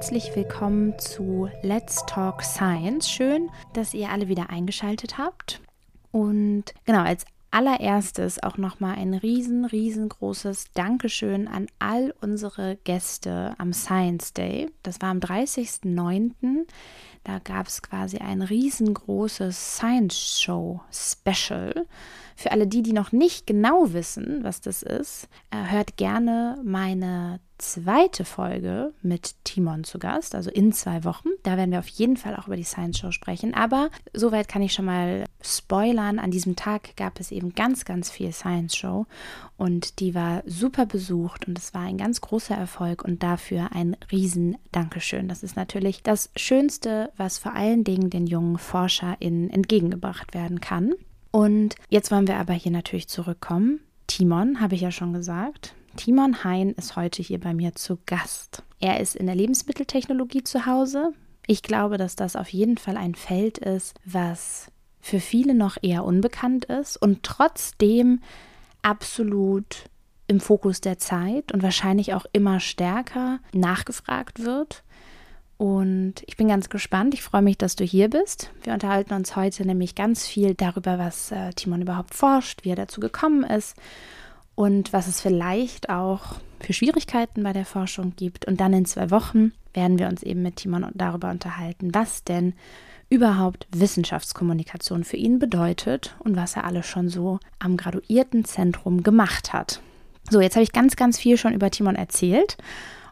herzlich willkommen zu Let's Talk Science. Schön, dass ihr alle wieder eingeschaltet habt. Und genau, als allererstes auch nochmal ein riesen, riesengroßes Dankeschön an all unsere Gäste am Science Day. Das war am 30.09. Da gab es quasi ein riesengroßes Science Show Special. Für alle die, die noch nicht genau wissen, was das ist, äh, hört gerne meine zweite Folge mit Timon zu Gast, also in zwei Wochen. Da werden wir auf jeden Fall auch über die Science Show sprechen. Aber soweit kann ich schon mal spoilern. An diesem Tag gab es eben ganz, ganz viel Science Show und die war super besucht und es war ein ganz großer Erfolg und dafür ein riesen Dankeschön. Das ist natürlich das Schönste, was vor allen Dingen den jungen ForscherInnen entgegengebracht werden kann. Und jetzt wollen wir aber hier natürlich zurückkommen. Timon, habe ich ja schon gesagt. Timon Hein ist heute hier bei mir zu Gast. Er ist in der Lebensmitteltechnologie zu Hause. Ich glaube, dass das auf jeden Fall ein Feld ist, was für viele noch eher unbekannt ist und trotzdem absolut im Fokus der Zeit und wahrscheinlich auch immer stärker nachgefragt wird. Und ich bin ganz gespannt. Ich freue mich, dass du hier bist. Wir unterhalten uns heute nämlich ganz viel darüber, was äh, Timon überhaupt forscht, wie er dazu gekommen ist und was es vielleicht auch für Schwierigkeiten bei der Forschung gibt. Und dann in zwei Wochen werden wir uns eben mit Timon darüber unterhalten, was denn überhaupt Wissenschaftskommunikation für ihn bedeutet und was er alles schon so am Graduiertenzentrum gemacht hat. So, jetzt habe ich ganz, ganz viel schon über Timon erzählt.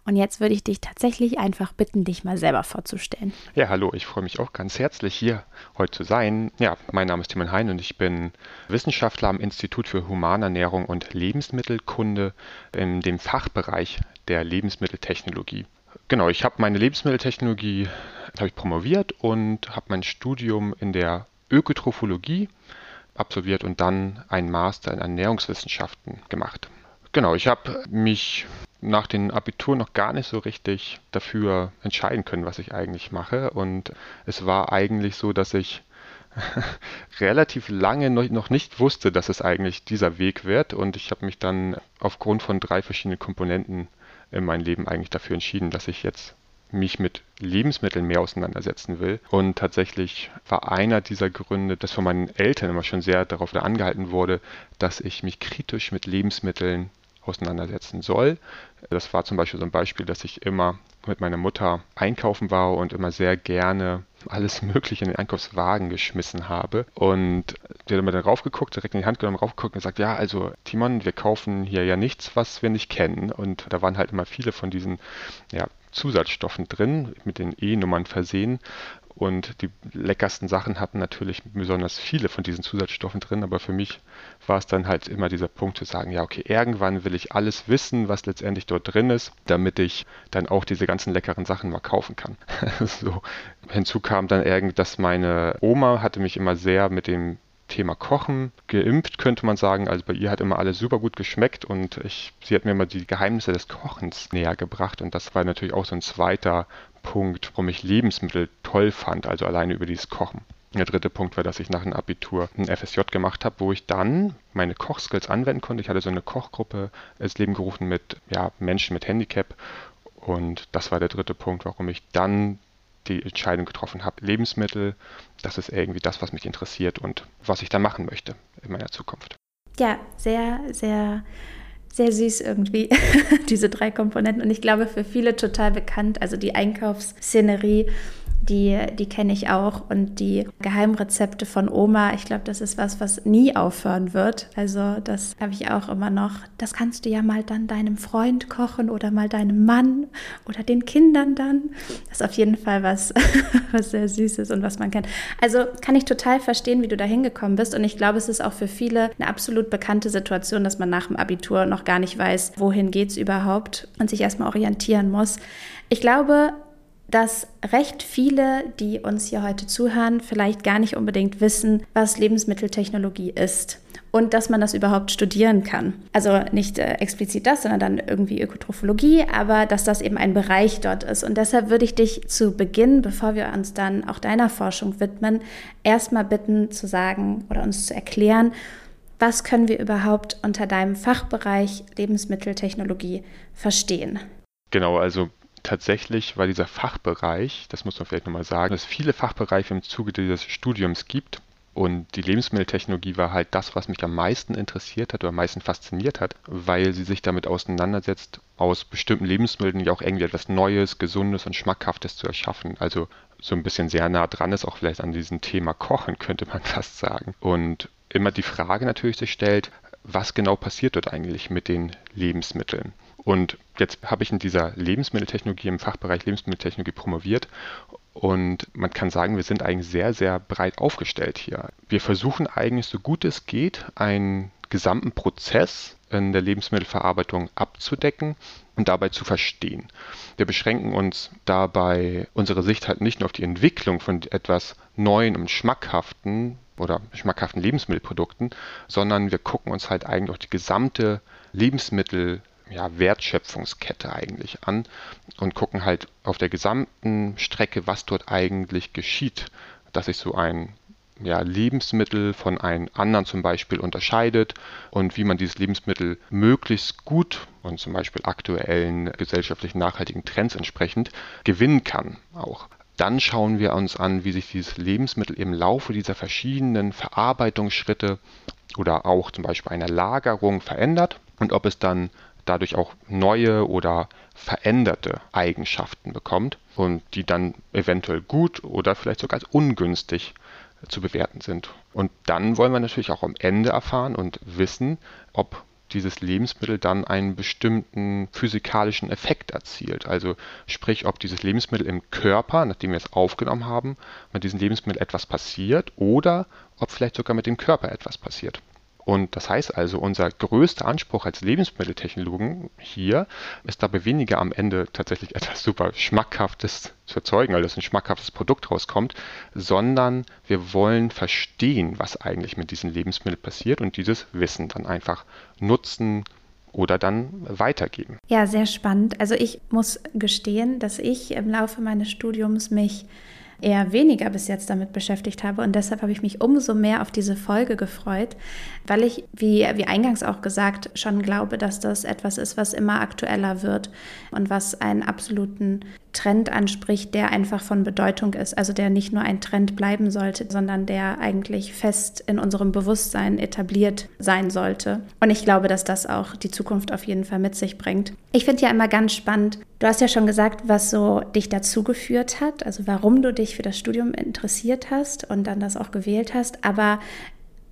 Und jetzt würde ich dich tatsächlich einfach bitten, dich mal selber vorzustellen. Ja, hallo, ich freue mich auch ganz herzlich, hier heute zu sein. Ja, mein Name ist Timon Hein und ich bin Wissenschaftler am Institut für Humanernährung und Lebensmittelkunde in dem Fachbereich der Lebensmitteltechnologie. Genau, ich habe meine Lebensmitteltechnologie habe ich promoviert und habe mein Studium in der Ökotrophologie absolviert und dann einen Master in Ernährungswissenschaften gemacht. Genau, ich habe mich nach dem Abitur noch gar nicht so richtig dafür entscheiden können, was ich eigentlich mache. Und es war eigentlich so, dass ich relativ lange noch nicht wusste, dass es eigentlich dieser Weg wird. Und ich habe mich dann aufgrund von drei verschiedenen Komponenten in meinem Leben eigentlich dafür entschieden, dass ich jetzt mich mit Lebensmitteln mehr auseinandersetzen will. Und tatsächlich war einer dieser Gründe, dass von meinen Eltern immer schon sehr darauf angehalten wurde, dass ich mich kritisch mit Lebensmitteln auseinandersetzen soll. Das war zum Beispiel so ein Beispiel, dass ich immer mit meiner Mutter einkaufen war und immer sehr gerne alles Mögliche in den Einkaufswagen geschmissen habe. Und die hat immer dann raufgeguckt, direkt in die Hand genommen, raufgeguckt und gesagt, ja, also Timon, wir kaufen hier ja nichts, was wir nicht kennen. Und da waren halt immer viele von diesen ja, Zusatzstoffen drin, mit den E-Nummern versehen. Und die leckersten Sachen hatten natürlich besonders viele von diesen Zusatzstoffen drin, aber für mich war es dann halt immer dieser Punkt zu sagen, ja, okay, irgendwann will ich alles wissen, was letztendlich dort drin ist, damit ich dann auch diese ganzen leckeren Sachen mal kaufen kann. so. Hinzu kam dann irgendwie, dass meine Oma hatte mich immer sehr mit dem Thema Kochen geimpft, könnte man sagen. Also bei ihr hat immer alles super gut geschmeckt und ich, sie hat mir immer die Geheimnisse des Kochens näher gebracht und das war natürlich auch so ein zweiter Punkt, warum ich Lebensmittel toll fand, also alleine über dieses Kochen. Der dritte Punkt war, dass ich nach dem Abitur ein FSJ gemacht habe, wo ich dann meine Kochskills anwenden konnte. Ich hatte so eine Kochgruppe ins Leben gerufen mit ja, Menschen mit Handicap. Und das war der dritte Punkt, warum ich dann die Entscheidung getroffen habe, Lebensmittel, das ist irgendwie das, was mich interessiert und was ich dann machen möchte in meiner Zukunft. Ja, sehr, sehr sehr süß irgendwie, diese drei Komponenten. Und ich glaube, für viele total bekannt. Also die Einkaufsszenerie die, die kenne ich auch. Und die Geheimrezepte von Oma, ich glaube, das ist was, was nie aufhören wird. Also das habe ich auch immer noch. Das kannst du ja mal dann deinem Freund kochen oder mal deinem Mann oder den Kindern dann. Das ist auf jeden Fall was, was sehr Süßes und was man kennt. Also kann ich total verstehen, wie du da hingekommen bist. Und ich glaube, es ist auch für viele eine absolut bekannte Situation, dass man nach dem Abitur noch gar nicht weiß, wohin geht es überhaupt und sich erstmal orientieren muss. Ich glaube, dass recht viele, die uns hier heute zuhören, vielleicht gar nicht unbedingt wissen, was Lebensmitteltechnologie ist und dass man das überhaupt studieren kann. Also nicht äh, explizit das, sondern dann irgendwie Ökotrophologie, aber dass das eben ein Bereich dort ist. Und deshalb würde ich dich zu Beginn, bevor wir uns dann auch deiner Forschung widmen, erstmal bitten zu sagen oder uns zu erklären, was können wir überhaupt unter deinem Fachbereich Lebensmitteltechnologie verstehen? Genau, also Tatsächlich war dieser Fachbereich, das muss man vielleicht nochmal sagen, dass es viele Fachbereiche im Zuge dieses Studiums gibt. Und die Lebensmitteltechnologie war halt das, was mich am meisten interessiert hat oder am meisten fasziniert hat, weil sie sich damit auseinandersetzt, aus bestimmten Lebensmitteln ja auch irgendwie etwas Neues, Gesundes und Schmackhaftes zu erschaffen. Also so ein bisschen sehr nah dran ist, auch vielleicht an diesem Thema Kochen, könnte man fast sagen. Und immer die Frage natürlich sich stellt, was genau passiert dort eigentlich mit den Lebensmitteln? Und jetzt habe ich in dieser Lebensmitteltechnologie, im Fachbereich Lebensmitteltechnologie promoviert und man kann sagen, wir sind eigentlich sehr, sehr breit aufgestellt hier. Wir versuchen eigentlich so gut es geht, einen gesamten Prozess in der Lebensmittelverarbeitung abzudecken und dabei zu verstehen. Wir beschränken uns dabei unsere Sicht halt nicht nur auf die Entwicklung von etwas Neuen und Schmackhaften oder schmackhaften Lebensmittelprodukten, sondern wir gucken uns halt eigentlich auch die gesamte Lebensmittel ja, Wertschöpfungskette eigentlich an und gucken halt auf der gesamten Strecke, was dort eigentlich geschieht, dass sich so ein ja, Lebensmittel von einem anderen zum Beispiel unterscheidet und wie man dieses Lebensmittel möglichst gut und zum Beispiel aktuellen gesellschaftlichen nachhaltigen Trends entsprechend gewinnen kann auch. Dann schauen wir uns an, wie sich dieses Lebensmittel im Laufe dieser verschiedenen Verarbeitungsschritte oder auch zum Beispiel einer Lagerung verändert und ob es dann dadurch auch neue oder veränderte Eigenschaften bekommt und die dann eventuell gut oder vielleicht sogar als ungünstig zu bewerten sind. Und dann wollen wir natürlich auch am Ende erfahren und wissen, ob dieses Lebensmittel dann einen bestimmten physikalischen Effekt erzielt. Also sprich, ob dieses Lebensmittel im Körper, nachdem wir es aufgenommen haben, mit diesem Lebensmittel etwas passiert oder ob vielleicht sogar mit dem Körper etwas passiert. Und das heißt also, unser größter Anspruch als Lebensmitteltechnologen hier ist dabei weniger am Ende tatsächlich etwas super Schmackhaftes zu erzeugen, also dass ein schmackhaftes Produkt rauskommt, sondern wir wollen verstehen, was eigentlich mit diesem Lebensmittel passiert und dieses Wissen dann einfach nutzen, oder dann weitergeben. Ja, sehr spannend. Also ich muss gestehen, dass ich im Laufe meines Studiums mich eher weniger bis jetzt damit beschäftigt habe. Und deshalb habe ich mich umso mehr auf diese Folge gefreut, weil ich, wie, wie eingangs auch gesagt, schon glaube, dass das etwas ist, was immer aktueller wird und was einen absoluten Trend anspricht, der einfach von Bedeutung ist. Also der nicht nur ein Trend bleiben sollte, sondern der eigentlich fest in unserem Bewusstsein etabliert sein sollte. Und ich glaube, dass das auch die Zukunft auf jeden Fall mit sich bringt. Ich finde ja immer ganz spannend, du hast ja schon gesagt, was so dich dazu geführt hat, also warum du dich für das Studium interessiert hast und dann das auch gewählt hast. Aber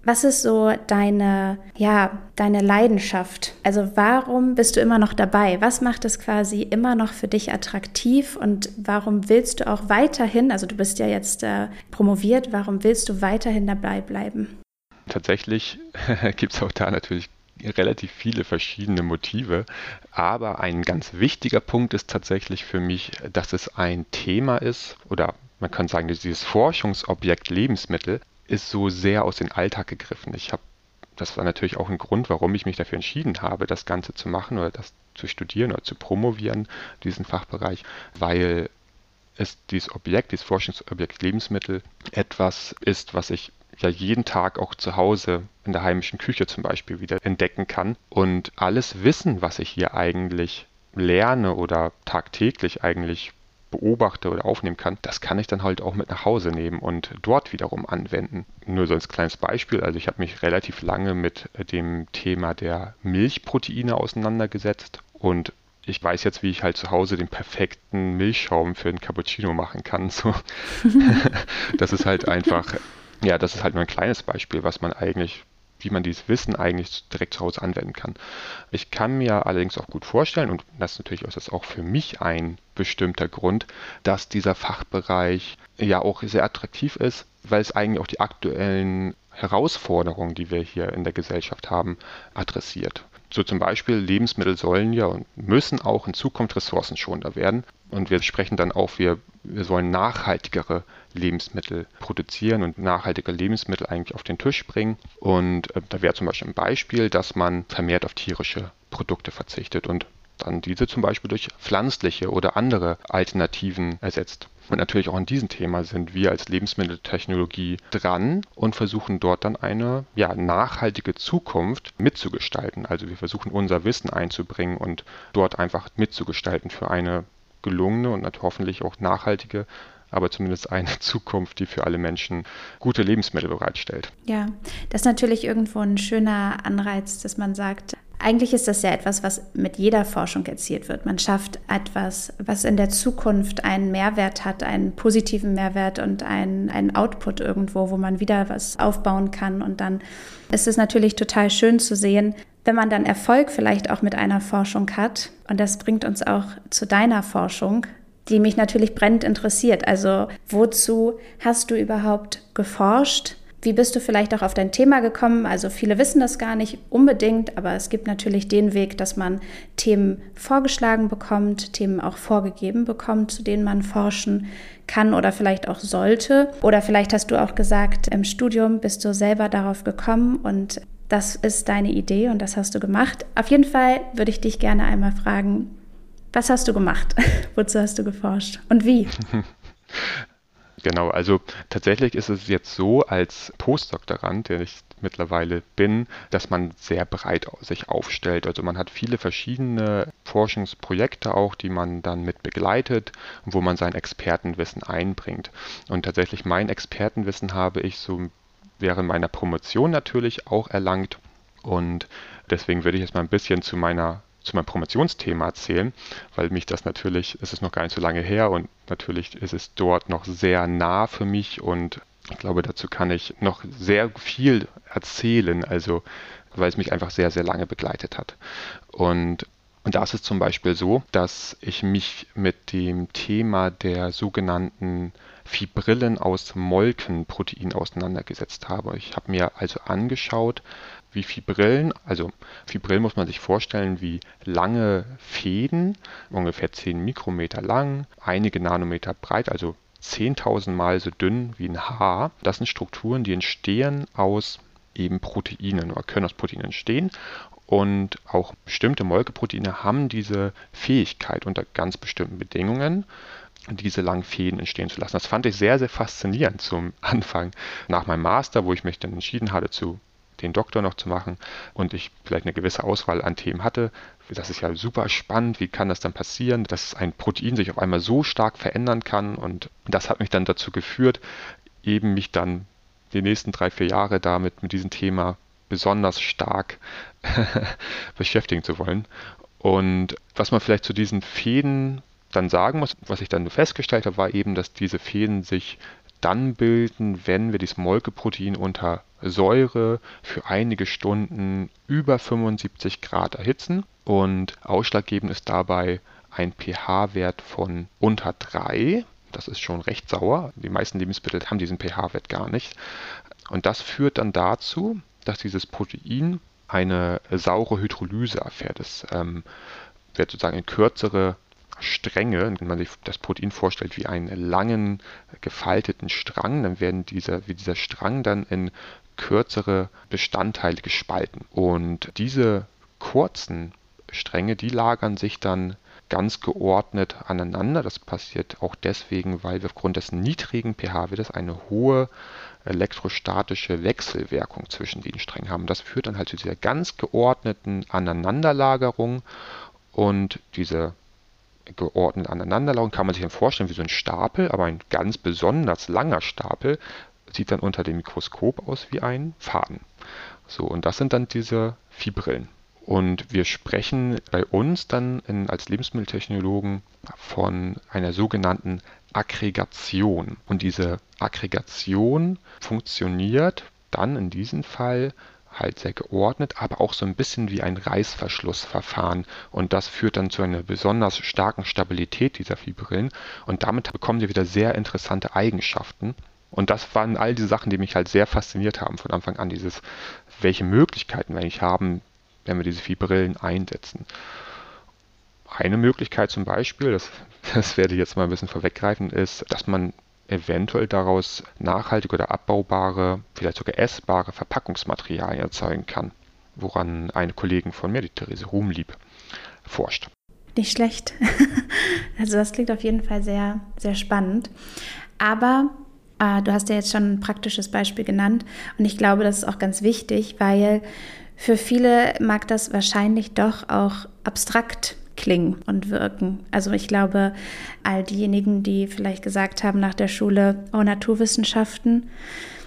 was ist so deine, ja, deine Leidenschaft? Also warum bist du immer noch dabei? Was macht es quasi immer noch für dich attraktiv und warum willst du auch weiterhin, also du bist ja jetzt äh, promoviert, warum willst du weiterhin dabei bleiben? Tatsächlich gibt es auch da natürlich relativ viele verschiedene Motive, aber ein ganz wichtiger Punkt ist tatsächlich für mich, dass es ein Thema ist oder man kann sagen, dieses Forschungsobjekt Lebensmittel ist so sehr aus dem Alltag gegriffen. Ich habe, das war natürlich auch ein Grund, warum ich mich dafür entschieden habe, das Ganze zu machen oder das zu studieren oder zu promovieren, diesen Fachbereich, weil es dieses Objekt, dieses Forschungsobjekt Lebensmittel etwas ist, was ich ja jeden Tag auch zu Hause in der heimischen Küche zum Beispiel wieder entdecken kann. Und alles Wissen, was ich hier eigentlich lerne oder tagtäglich eigentlich beobachte oder aufnehmen kann, das kann ich dann halt auch mit nach Hause nehmen und dort wiederum anwenden. Nur so als kleines Beispiel, also ich habe mich relativ lange mit dem Thema der Milchproteine auseinandergesetzt und ich weiß jetzt, wie ich halt zu Hause den perfekten Milchschaum für einen Cappuccino machen kann. So. das ist halt einfach, ja, das ist halt nur ein kleines Beispiel, was man eigentlich wie man dieses Wissen eigentlich direkt zu Hause anwenden kann. Ich kann mir allerdings auch gut vorstellen, und das ist natürlich auch für mich ein bestimmter Grund, dass dieser Fachbereich ja auch sehr attraktiv ist, weil es eigentlich auch die aktuellen Herausforderungen, die wir hier in der Gesellschaft haben, adressiert. So zum Beispiel Lebensmittel sollen ja und müssen auch in Zukunft ressourcenschonender werden. Und wir sprechen dann auch, wir, wir sollen nachhaltigere Lebensmittel produzieren und nachhaltige Lebensmittel eigentlich auf den Tisch bringen. Und äh, da wäre zum Beispiel ein Beispiel, dass man vermehrt auf tierische Produkte verzichtet und dann diese zum Beispiel durch pflanzliche oder andere Alternativen ersetzt. Und natürlich auch an diesem Thema sind wir als Lebensmitteltechnologie dran und versuchen dort dann eine ja, nachhaltige Zukunft mitzugestalten. Also wir versuchen unser Wissen einzubringen und dort einfach mitzugestalten für eine gelungene und hoffentlich auch nachhaltige aber zumindest eine Zukunft, die für alle Menschen gute Lebensmittel bereitstellt. Ja, das ist natürlich irgendwo ein schöner Anreiz, dass man sagt, eigentlich ist das ja etwas, was mit jeder Forschung erzielt wird. Man schafft etwas, was in der Zukunft einen Mehrwert hat, einen positiven Mehrwert und einen, einen Output irgendwo, wo man wieder was aufbauen kann. Und dann ist es natürlich total schön zu sehen, wenn man dann Erfolg vielleicht auch mit einer Forschung hat. Und das bringt uns auch zu deiner Forschung, die mich natürlich brennend interessiert. Also wozu hast du überhaupt geforscht? Wie bist du vielleicht auch auf dein Thema gekommen? Also viele wissen das gar nicht unbedingt, aber es gibt natürlich den Weg, dass man Themen vorgeschlagen bekommt, Themen auch vorgegeben bekommt, zu denen man forschen kann oder vielleicht auch sollte. Oder vielleicht hast du auch gesagt, im Studium bist du selber darauf gekommen und das ist deine Idee und das hast du gemacht. Auf jeden Fall würde ich dich gerne einmal fragen, was hast du gemacht? Wozu hast du geforscht? Und wie? Genau, also tatsächlich ist es jetzt so als Postdoktorand, der ich mittlerweile bin, dass man sehr breit sich aufstellt. Also man hat viele verschiedene Forschungsprojekte auch, die man dann mit begleitet, wo man sein Expertenwissen einbringt. Und tatsächlich mein Expertenwissen habe ich so während meiner Promotion natürlich auch erlangt. Und deswegen würde ich jetzt mal ein bisschen zu meiner zu meinem Promotionsthema erzählen, weil mich das natürlich, es ist noch gar nicht so lange her und natürlich ist es dort noch sehr nah für mich und ich glaube, dazu kann ich noch sehr viel erzählen, also weil es mich einfach sehr, sehr lange begleitet hat. Und, und da ist es zum Beispiel so, dass ich mich mit dem Thema der sogenannten Fibrillen aus Molkenprotein auseinandergesetzt habe. Ich habe mir also angeschaut, wie Fibrillen. Also Fibrillen muss man sich vorstellen wie lange Fäden, ungefähr 10 Mikrometer lang, einige Nanometer breit, also 10.000 Mal so dünn wie ein Haar. Das sind Strukturen, die entstehen aus eben Proteinen oder können aus Proteinen entstehen. Und auch bestimmte Molkeproteine haben diese Fähigkeit unter ganz bestimmten Bedingungen, diese langen Fäden entstehen zu lassen. Das fand ich sehr, sehr faszinierend zum Anfang nach meinem Master, wo ich mich dann entschieden hatte zu den Doktor noch zu machen und ich vielleicht eine gewisse Auswahl an Themen hatte. Das ist ja super spannend. Wie kann das dann passieren, dass ein Protein sich auf einmal so stark verändern kann? Und das hat mich dann dazu geführt, eben mich dann die nächsten drei, vier Jahre damit mit diesem Thema besonders stark beschäftigen zu wollen. Und was man vielleicht zu diesen Fäden dann sagen muss, was ich dann festgestellt habe, war eben, dass diese Fäden sich dann bilden, wenn wir dieses Molkeprotein unter Säure für einige Stunden über 75 Grad erhitzen. Und ausschlaggebend ist dabei ein pH-Wert von unter 3. Das ist schon recht sauer. Die meisten Lebensmittel haben diesen pH-Wert gar nicht. Und das führt dann dazu, dass dieses Protein eine saure Hydrolyse erfährt. Es ähm, wird sozusagen in kürzere Stränge, wenn man sich das Protein vorstellt wie einen langen gefalteten Strang, dann werden dieser, wie dieser Strang dann in kürzere Bestandteile gespalten. Und diese kurzen Stränge, die lagern sich dann ganz geordnet aneinander. Das passiert auch deswegen, weil wir aufgrund des niedrigen pH-Wertes eine hohe elektrostatische Wechselwirkung zwischen den Strängen haben. Das führt dann halt zu dieser ganz geordneten Aneinanderlagerung und diese geordnet aneinanderlagerung kann man sich dann vorstellen wie so ein Stapel, aber ein ganz besonders langer Stapel sieht dann unter dem Mikroskop aus wie ein Faden. So, und das sind dann diese Fibrillen. Und wir sprechen bei uns dann in, als Lebensmitteltechnologen von einer sogenannten Aggregation. Und diese Aggregation funktioniert dann in diesem Fall halt sehr geordnet, aber auch so ein bisschen wie ein Reißverschlussverfahren. Und das führt dann zu einer besonders starken Stabilität dieser Fibrillen. Und damit bekommen sie wieder sehr interessante Eigenschaften. Und das waren all diese Sachen, die mich halt sehr fasziniert haben von Anfang an, dieses, welche Möglichkeiten wir eigentlich haben, wenn wir diese Fibrillen einsetzen. Eine Möglichkeit zum Beispiel, das, das werde ich jetzt mal ein bisschen vorweggreifen, ist, dass man eventuell daraus nachhaltige oder abbaubare, vielleicht sogar essbare Verpackungsmaterialien erzeugen kann, woran eine Kollegin von mir, die Therese Ruhmlieb, forscht. Nicht schlecht. Also das klingt auf jeden Fall sehr, sehr spannend. Aber äh, du hast ja jetzt schon ein praktisches Beispiel genannt und ich glaube, das ist auch ganz wichtig, weil für viele mag das wahrscheinlich doch auch abstrakt klingen und wirken. Also ich glaube, all diejenigen, die vielleicht gesagt haben nach der Schule, oh Naturwissenschaften,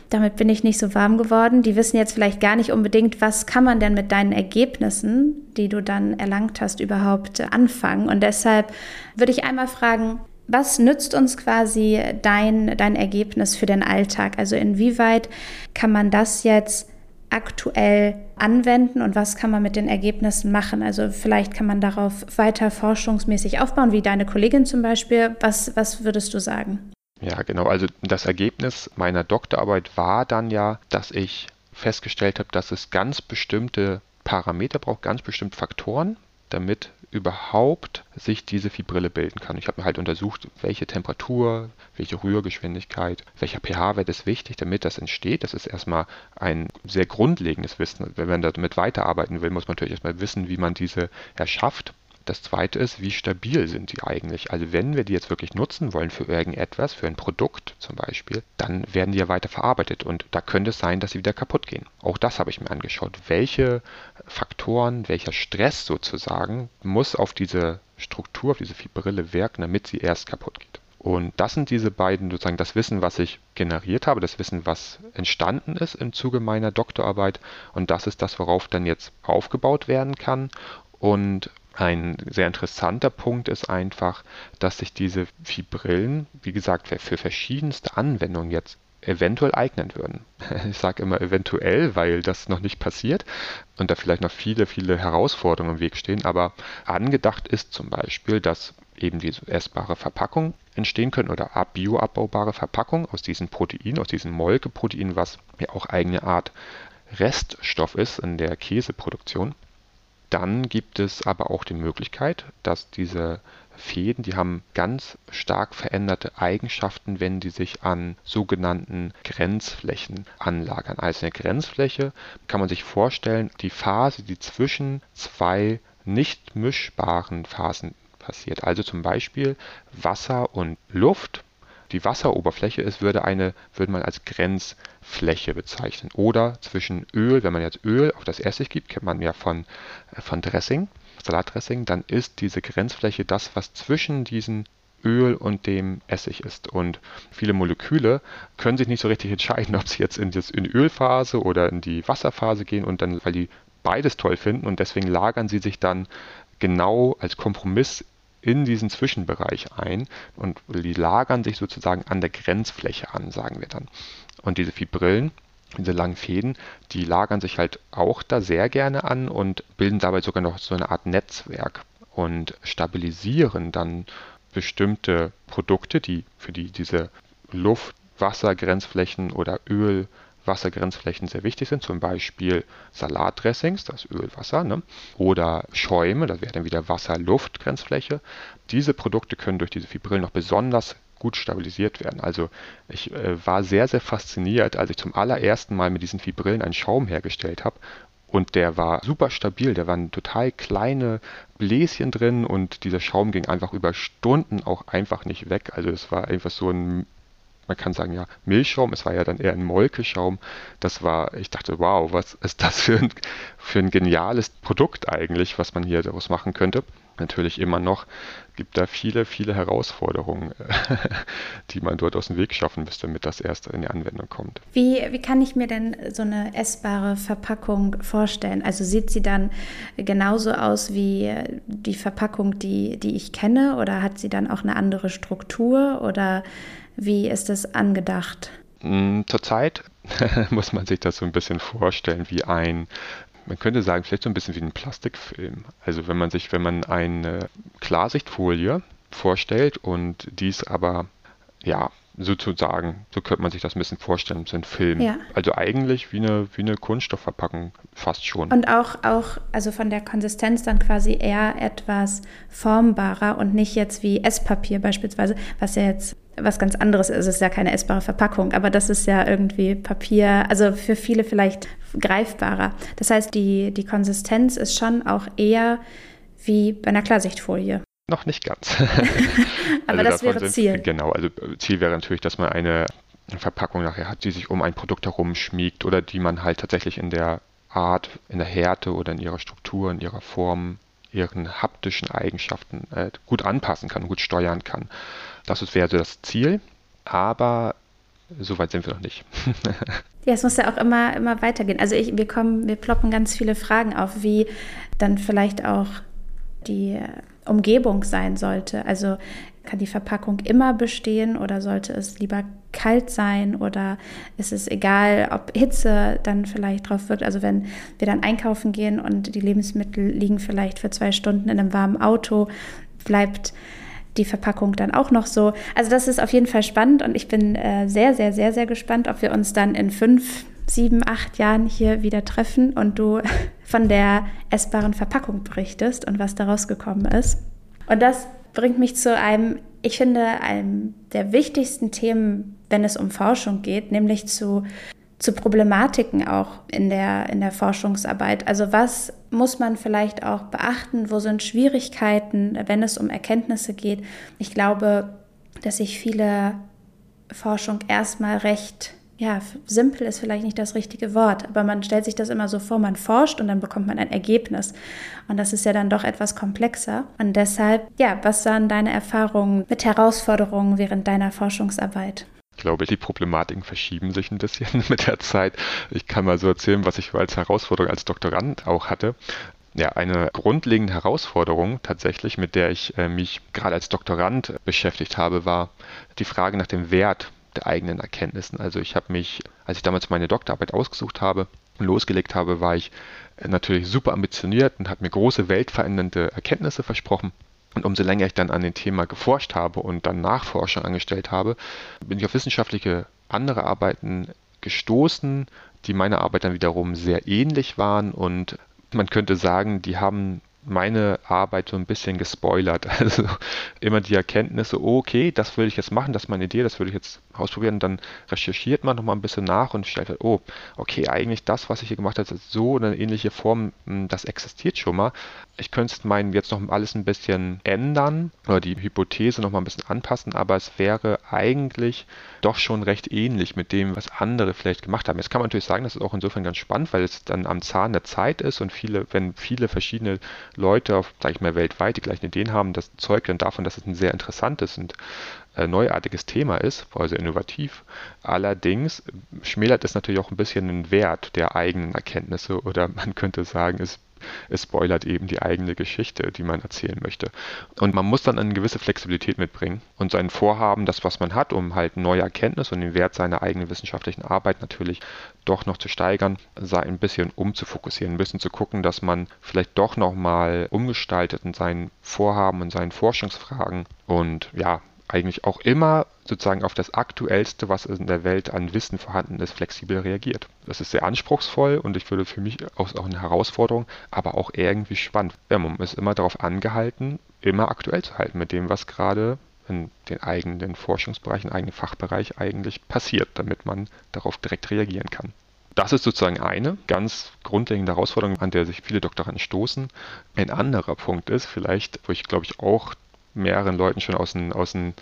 damit bin ich nicht so warm geworden. Die wissen jetzt vielleicht gar nicht unbedingt, was kann man denn mit deinen Ergebnissen, die du dann erlangt hast, überhaupt anfangen. Und deshalb würde ich einmal fragen, was nützt uns quasi dein, dein Ergebnis für den Alltag? Also inwieweit kann man das jetzt aktuell anwenden und was kann man mit den Ergebnissen machen? Also vielleicht kann man darauf weiter forschungsmäßig aufbauen, wie deine Kollegin zum Beispiel. Was, was würdest du sagen? Ja, genau. Also das Ergebnis meiner Doktorarbeit war dann ja, dass ich festgestellt habe, dass es ganz bestimmte Parameter braucht, ganz bestimmte Faktoren, damit überhaupt sich diese Fibrille bilden kann. Ich habe mir halt untersucht, welche Temperatur, welche Rührgeschwindigkeit, welcher pH-Wert ist wichtig, damit das entsteht. Das ist erstmal ein sehr grundlegendes Wissen. Wenn man damit weiterarbeiten will, muss man natürlich erstmal wissen, wie man diese erschafft. Das zweite ist, wie stabil sind die eigentlich? Also wenn wir die jetzt wirklich nutzen wollen für irgendetwas, für ein Produkt zum Beispiel, dann werden die ja weiter verarbeitet und da könnte es sein, dass sie wieder kaputt gehen. Auch das habe ich mir angeschaut. Welche Faktoren, welcher Stress sozusagen muss auf diese Struktur, auf diese Fibrille wirken, damit sie erst kaputt geht. Und das sind diese beiden, sozusagen das Wissen, was ich generiert habe, das Wissen, was entstanden ist im Zuge meiner Doktorarbeit. Und das ist das, worauf dann jetzt aufgebaut werden kann. Und ein sehr interessanter Punkt ist einfach, dass sich diese Fibrillen, wie gesagt, für verschiedenste Anwendungen jetzt eventuell eignen würden. Ich sage immer eventuell, weil das noch nicht passiert und da vielleicht noch viele, viele Herausforderungen im Weg stehen. Aber angedacht ist zum Beispiel, dass eben diese essbare Verpackungen entstehen können oder bioabbaubare Verpackungen aus diesen Proteinen, aus diesem Molkeprotein, was ja auch eigene Art Reststoff ist in der Käseproduktion. Dann gibt es aber auch die Möglichkeit, dass diese Fäden, die haben ganz stark veränderte Eigenschaften, wenn die sich an sogenannten Grenzflächen anlagern. Also eine Grenzfläche kann man sich vorstellen, die Phase, die zwischen zwei nicht mischbaren Phasen passiert. Also zum Beispiel Wasser und Luft die Wasseroberfläche ist, würde, eine, würde man als Grenzfläche bezeichnen. Oder zwischen Öl, wenn man jetzt Öl auf das Essig gibt, kennt man ja von, äh, von Dressing, Salatdressing, dann ist diese Grenzfläche das, was zwischen diesen Öl und dem Essig ist. Und viele Moleküle können sich nicht so richtig entscheiden, ob sie jetzt in, die Ölphase oder in die Wasserphase gehen und dann, weil die beides toll finden und deswegen lagern sie sich dann genau als Kompromiss in diesen Zwischenbereich ein und die lagern sich sozusagen an der Grenzfläche an, sagen wir dann. Und diese Fibrillen, diese langen Fäden, die lagern sich halt auch da sehr gerne an und bilden dabei sogar noch so eine Art Netzwerk und stabilisieren dann bestimmte Produkte, die für die diese Luft, Wasser, Grenzflächen oder Öl Wassergrenzflächen sehr wichtig sind, zum Beispiel Salatdressings, das Öl, Wasser, ne? oder Schäume, das wäre dann wieder Wasser-Luft-Grenzfläche. Diese Produkte können durch diese Fibrillen noch besonders gut stabilisiert werden. Also ich äh, war sehr, sehr fasziniert, als ich zum allerersten Mal mit diesen Fibrillen einen Schaum hergestellt habe. Und der war super stabil, da waren total kleine Bläschen drin und dieser Schaum ging einfach über Stunden auch einfach nicht weg. Also es war einfach so ein man kann sagen, ja, Milchschaum, es war ja dann eher ein Molkeschaum. Das war, ich dachte, wow, was ist das für ein, für ein geniales Produkt eigentlich, was man hier daraus machen könnte. Natürlich immer noch gibt da viele, viele Herausforderungen, die man dort aus dem Weg schaffen müsste, damit das erst in die Anwendung kommt. Wie, wie kann ich mir denn so eine essbare Verpackung vorstellen? Also sieht sie dann genauso aus wie die Verpackung, die, die ich kenne, oder hat sie dann auch eine andere Struktur oder wie ist es angedacht? Mm, zurzeit muss man sich das so ein bisschen vorstellen wie ein, man könnte sagen, vielleicht so ein bisschen wie ein Plastikfilm. Also wenn man sich, wenn man eine Klarsichtfolie vorstellt und dies aber ja sozusagen, so könnte man sich das ein bisschen vorstellen, so ein Film. Ja. Also eigentlich wie eine, wie eine Kunststoffverpackung fast schon. Und auch, auch, also von der Konsistenz dann quasi eher etwas formbarer und nicht jetzt wie Esspapier beispielsweise, was ja jetzt was ganz anderes ist. Es ist ja keine essbare Verpackung, aber das ist ja irgendwie Papier, also für viele vielleicht greifbarer. Das heißt, die, die Konsistenz ist schon auch eher wie bei einer Klarsichtfolie. Noch nicht ganz. aber also das wäre sind, Ziel. Genau, also Ziel wäre natürlich, dass man eine Verpackung nachher hat, die sich um ein Produkt herum schmiegt oder die man halt tatsächlich in der Art, in der Härte oder in ihrer Struktur, in ihrer Form ihren haptischen Eigenschaften äh, gut anpassen kann, gut steuern kann. Das wäre so das Ziel, aber so weit sind wir noch nicht. ja, es muss ja auch immer, immer weitergehen. Also ich, wir kommen, wir ploppen ganz viele Fragen auf, wie dann vielleicht auch die Umgebung sein sollte. Also kann die Verpackung immer bestehen oder sollte es lieber kalt sein oder ist es egal, ob Hitze dann vielleicht drauf wirkt? Also wenn wir dann einkaufen gehen und die Lebensmittel liegen vielleicht für zwei Stunden in einem warmen Auto, bleibt die Verpackung dann auch noch so. Also das ist auf jeden Fall spannend und ich bin äh, sehr, sehr, sehr, sehr gespannt, ob wir uns dann in fünf, sieben, acht Jahren hier wieder treffen und du von der essbaren Verpackung berichtest und was daraus gekommen ist. Und das bringt mich zu einem, ich finde, einem der wichtigsten Themen, wenn es um Forschung geht, nämlich zu, zu Problematiken auch in der, in der Forschungsarbeit. Also was muss man vielleicht auch beachten? Wo sind Schwierigkeiten, wenn es um Erkenntnisse geht? Ich glaube, dass sich viele Forschung erstmal recht ja, simpel ist vielleicht nicht das richtige Wort, aber man stellt sich das immer so vor, man forscht und dann bekommt man ein Ergebnis. Und das ist ja dann doch etwas komplexer. Und deshalb, ja, was waren deine Erfahrungen mit Herausforderungen während deiner Forschungsarbeit? Ich glaube, die Problematiken verschieben sich ein bisschen mit der Zeit. Ich kann mal so erzählen, was ich als Herausforderung als Doktorand auch hatte. Ja, eine grundlegende Herausforderung tatsächlich, mit der ich äh, mich gerade als Doktorand beschäftigt habe, war die Frage nach dem Wert der eigenen Erkenntnissen. Also ich habe mich, als ich damals meine Doktorarbeit ausgesucht habe und losgelegt habe, war ich äh, natürlich super ambitioniert und habe mir große weltverändernde Erkenntnisse versprochen. Und umso länger ich dann an dem Thema geforscht habe und dann Nachforschung angestellt habe, bin ich auf wissenschaftliche andere Arbeiten gestoßen, die meiner Arbeit dann wiederum sehr ähnlich waren und man könnte sagen, die haben meine Arbeit so ein bisschen gespoilert. Also immer die Erkenntnisse, okay, das will ich jetzt machen, das ist meine Idee, das will ich jetzt ausprobieren. Dann recherchiert man nochmal ein bisschen nach und stellt halt, oh, okay, eigentlich das, was ich hier gemacht habe, so eine ähnliche Form, hm, das existiert schon mal. Ich könnte es meinen, jetzt noch alles ein bisschen ändern oder die Hypothese nochmal ein bisschen anpassen, aber es wäre eigentlich doch schon recht ähnlich mit dem, was andere vielleicht gemacht haben. Jetzt kann man natürlich sagen, das ist auch insofern ganz spannend, weil es dann am Zahn der Zeit ist und viele, wenn viele verschiedene Leute, sage ich mal, weltweit die gleichen Ideen haben, das zeugt dann davon, dass es ein sehr interessantes und äh, neuartiges Thema ist, also innovativ. Allerdings schmälert es natürlich auch ein bisschen den Wert der eigenen Erkenntnisse oder man könnte sagen, es es spoilert eben die eigene Geschichte, die man erzählen möchte. Und man muss dann eine gewisse Flexibilität mitbringen und sein Vorhaben, das, was man hat, um halt neue Erkenntnisse und den Wert seiner eigenen wissenschaftlichen Arbeit natürlich doch noch zu steigern, sei ein bisschen umzufokussieren, ein bisschen zu gucken, dass man vielleicht doch nochmal umgestaltet in seinen Vorhaben und seinen Forschungsfragen und ja, eigentlich auch immer sozusagen auf das Aktuellste, was in der Welt an Wissen vorhanden ist, flexibel reagiert. Das ist sehr anspruchsvoll und ich würde für mich auch, eine Herausforderung, aber auch irgendwie spannend. Ja, man ist immer darauf angehalten, immer aktuell zu halten mit dem, was gerade in den eigenen Forschungsbereichen, eigenen Fachbereich eigentlich passiert, damit man darauf direkt reagieren kann. Das ist sozusagen eine ganz grundlegende Herausforderung, an der sich viele Doktoranden stoßen. Ein anderer Punkt ist vielleicht, wo ich glaube ich auch mehreren Leuten schon aus dem, aus dem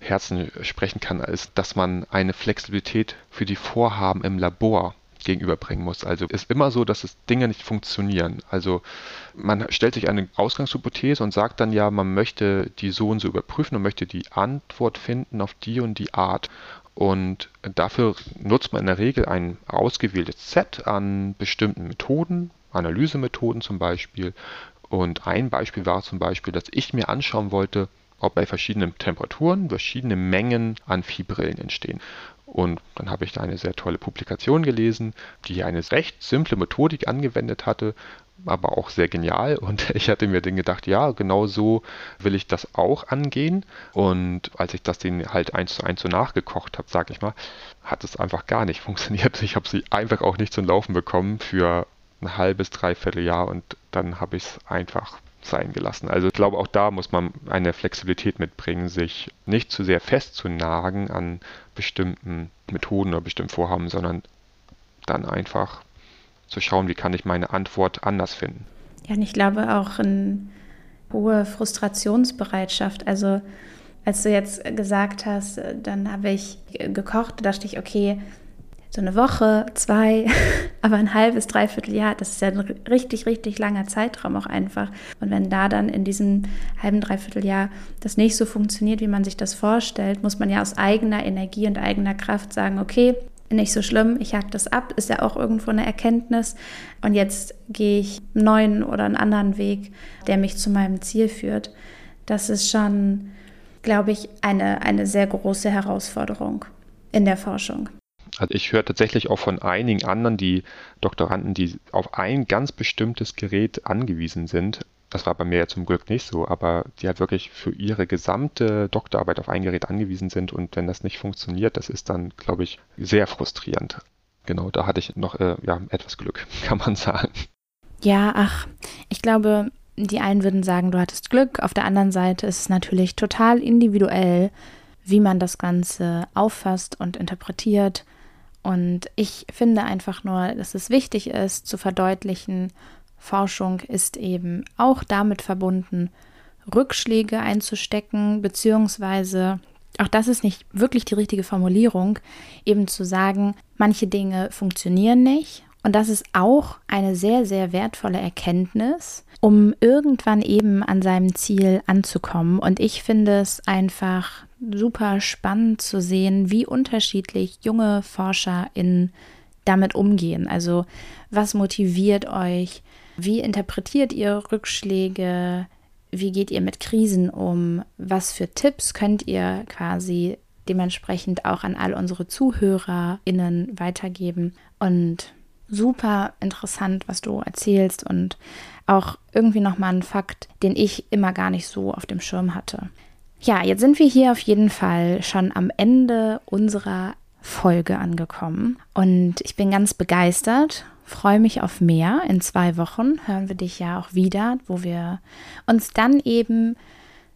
Herzen sprechen kann, ist, dass man eine Flexibilität für die Vorhaben im Labor gegenüberbringen muss. Also ist immer so, dass es Dinge nicht funktionieren. Also man stellt sich eine Ausgangshypothese und sagt dann ja, man möchte die so und so überprüfen und möchte die Antwort finden auf die und die Art. Und dafür nutzt man in der Regel ein ausgewähltes Set an bestimmten Methoden, Analysemethoden zum Beispiel, und ein Beispiel war zum Beispiel, dass ich mir anschauen wollte, ob bei verschiedenen Temperaturen verschiedene Mengen an Viehbrillen entstehen. Und dann habe ich da eine sehr tolle Publikation gelesen, die eine recht simple Methodik angewendet hatte, aber auch sehr genial. Und ich hatte mir dann gedacht, ja, genau so will ich das auch angehen. Und als ich das denen halt eins zu eins so nachgekocht habe, sage ich mal, hat es einfach gar nicht funktioniert. Ich habe sie einfach auch nicht zum Laufen bekommen für ein halbes, dreiviertel Jahr und dann habe ich es einfach sein gelassen. Also ich glaube, auch da muss man eine Flexibilität mitbringen, sich nicht zu sehr festzunagen an bestimmten Methoden oder bestimmten Vorhaben, sondern dann einfach zu schauen, wie kann ich meine Antwort anders finden. Ja, und ich glaube auch eine hohe Frustrationsbereitschaft. Also als du jetzt gesagt hast, dann habe ich gekocht, dachte ich, okay, so eine Woche, zwei, aber ein halbes, dreiviertel Jahr, das ist ja ein richtig, richtig langer Zeitraum auch einfach. Und wenn da dann in diesem halben, dreiviertel Jahr das nicht so funktioniert, wie man sich das vorstellt, muss man ja aus eigener Energie und eigener Kraft sagen, okay, nicht so schlimm, ich hack das ab, ist ja auch irgendwo eine Erkenntnis. Und jetzt gehe ich einen neuen oder einen anderen Weg, der mich zu meinem Ziel führt. Das ist schon, glaube ich, eine, eine sehr große Herausforderung in der Forschung. Also ich höre tatsächlich auch von einigen anderen, die Doktoranden, die auf ein ganz bestimmtes Gerät angewiesen sind. Das war bei mir ja zum Glück nicht so, aber die halt wirklich für ihre gesamte Doktorarbeit auf ein Gerät angewiesen sind und wenn das nicht funktioniert, das ist dann, glaube ich, sehr frustrierend. Genau, da hatte ich noch äh, ja, etwas Glück, kann man sagen. Ja, ach, ich glaube, die einen würden sagen, du hattest Glück. Auf der anderen Seite ist es natürlich total individuell, wie man das Ganze auffasst und interpretiert. Und ich finde einfach nur, dass es wichtig ist zu verdeutlichen, Forschung ist eben auch damit verbunden, Rückschläge einzustecken, beziehungsweise, auch das ist nicht wirklich die richtige Formulierung, eben zu sagen, manche Dinge funktionieren nicht. Und das ist auch eine sehr, sehr wertvolle Erkenntnis, um irgendwann eben an seinem Ziel anzukommen. Und ich finde es einfach super spannend zu sehen, wie unterschiedlich junge ForscherInnen damit umgehen. Also was motiviert euch? Wie interpretiert ihr Rückschläge? Wie geht ihr mit Krisen um? Was für Tipps könnt ihr quasi dementsprechend auch an all unsere ZuhörerInnen weitergeben? Und super interessant, was du erzählst und auch irgendwie nochmal ein Fakt, den ich immer gar nicht so auf dem Schirm hatte. Ja, jetzt sind wir hier auf jeden Fall schon am Ende unserer Folge angekommen und ich bin ganz begeistert, freue mich auf mehr. In zwei Wochen hören wir dich ja auch wieder, wo wir uns dann eben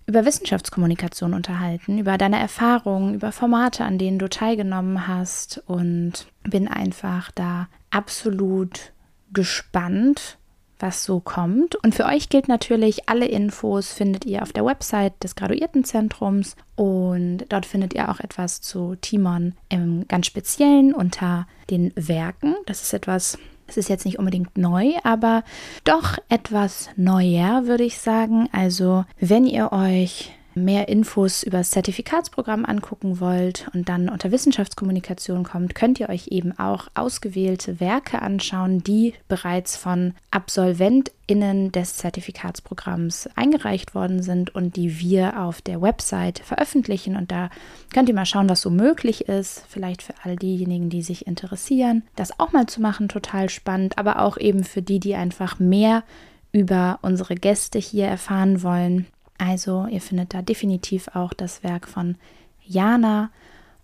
über Wissenschaftskommunikation unterhalten, über deine Erfahrungen, über Formate, an denen du teilgenommen hast und bin einfach da absolut gespannt, was so kommt. Und für euch gilt natürlich, alle Infos findet ihr auf der Website des Graduiertenzentrums und dort findet ihr auch etwas zu Timon im ganz Speziellen unter den Werken. Das ist etwas, es ist jetzt nicht unbedingt neu, aber doch etwas neuer, würde ich sagen. Also, wenn ihr euch mehr Infos über das Zertifikatsprogramm angucken wollt und dann unter Wissenschaftskommunikation kommt, könnt ihr euch eben auch ausgewählte Werke anschauen, die bereits von AbsolventInnen des Zertifikatsprogramms eingereicht worden sind und die wir auf der Website veröffentlichen. Und da könnt ihr mal schauen, was so möglich ist. Vielleicht für all diejenigen, die sich interessieren, das auch mal zu machen, total spannend, aber auch eben für die, die einfach mehr über unsere Gäste hier erfahren wollen also ihr findet da definitiv auch das Werk von Jana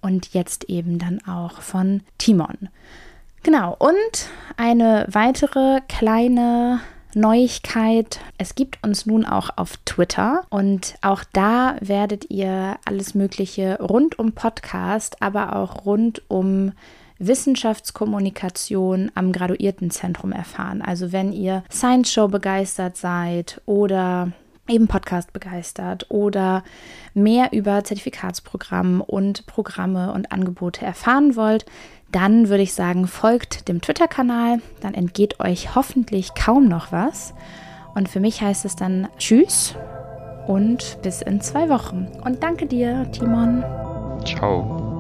und jetzt eben dann auch von Timon. Genau, und eine weitere kleine Neuigkeit. Es gibt uns nun auch auf Twitter und auch da werdet ihr alles Mögliche rund um Podcast, aber auch rund um Wissenschaftskommunikation am Graduiertenzentrum erfahren. Also wenn ihr Science Show begeistert seid oder eben Podcast begeistert oder mehr über Zertifikatsprogramm und Programme und Angebote erfahren wollt, dann würde ich sagen, folgt dem Twitter-Kanal, dann entgeht euch hoffentlich kaum noch was. Und für mich heißt es dann Tschüss und bis in zwei Wochen. Und danke dir, Timon. Ciao.